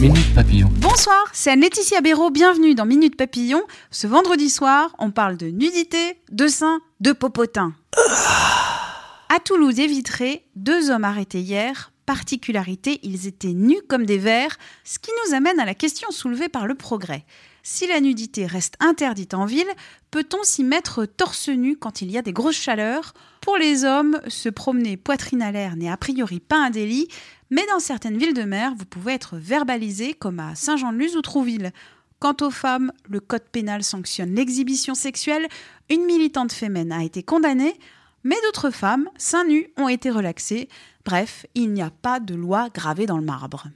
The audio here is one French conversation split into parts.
Minute Papillon. Bonsoir, c'est Laetitia Béraud, bienvenue dans Minute Papillon. Ce vendredi soir, on parle de nudité, de seins, de popotin. À Toulouse et Vitré, deux hommes arrêtés hier. Particularité, ils étaient nus comme des vers, ce qui nous amène à la question soulevée par le progrès. Si la nudité reste interdite en ville, peut-on s'y mettre torse nu quand il y a des grosses chaleurs? Pour les hommes, se promener poitrine à l'air n'est a priori pas un délit, mais dans certaines villes de mer, vous pouvez être verbalisé comme à Saint-Jean-de-Luz ou Trouville. Quant aux femmes, le code pénal sanctionne l'exhibition sexuelle. Une militante fémène a été condamnée, mais d'autres femmes, seins nus, ont été relaxées. Bref, il n'y a pas de loi gravée dans le marbre.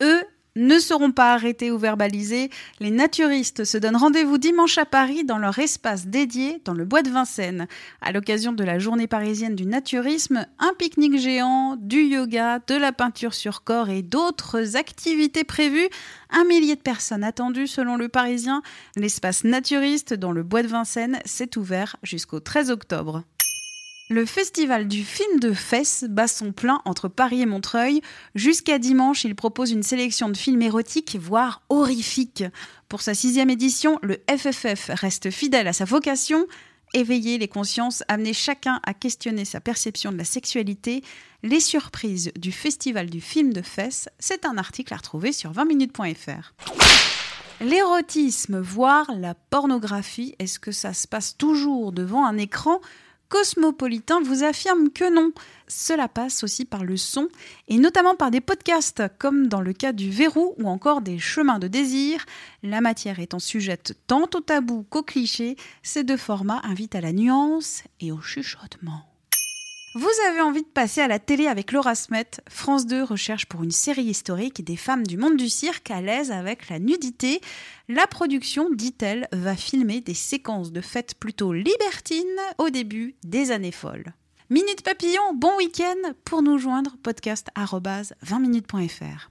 Eux ne seront pas arrêtés ou verbalisés. Les naturistes se donnent rendez-vous dimanche à Paris dans leur espace dédié dans le bois de Vincennes. À l'occasion de la journée parisienne du naturisme, un pique-nique géant, du yoga, de la peinture sur corps et d'autres activités prévues. Un millier de personnes attendues selon le Parisien. L'espace naturiste dans le bois de Vincennes s'est ouvert jusqu'au 13 octobre. Le festival du film de fesses bat son plein entre Paris et Montreuil. Jusqu'à dimanche, il propose une sélection de films érotiques, voire horrifiques. Pour sa sixième édition, le FFF reste fidèle à sa vocation. Éveiller les consciences, amener chacun à questionner sa perception de la sexualité. Les surprises du festival du film de fesses, c'est un article à retrouver sur 20minutes.fr. L'érotisme, voire la pornographie, est-ce que ça se passe toujours devant un écran? Cosmopolitain vous affirme que non. Cela passe aussi par le son et notamment par des podcasts comme dans le cas du verrou ou encore des chemins de désir. La matière étant sujette tant au tabou qu'au cliché, ces deux formats invitent à la nuance et au chuchotement. Vous avez envie de passer à la télé avec Laura Smet France 2 recherche pour une série historique des femmes du monde du cirque à l'aise avec la nudité. La production, dit-elle, va filmer des séquences de fêtes plutôt libertines au début des années folles. Minute Papillon, bon week-end pour nous joindre podcast 20minutes.fr.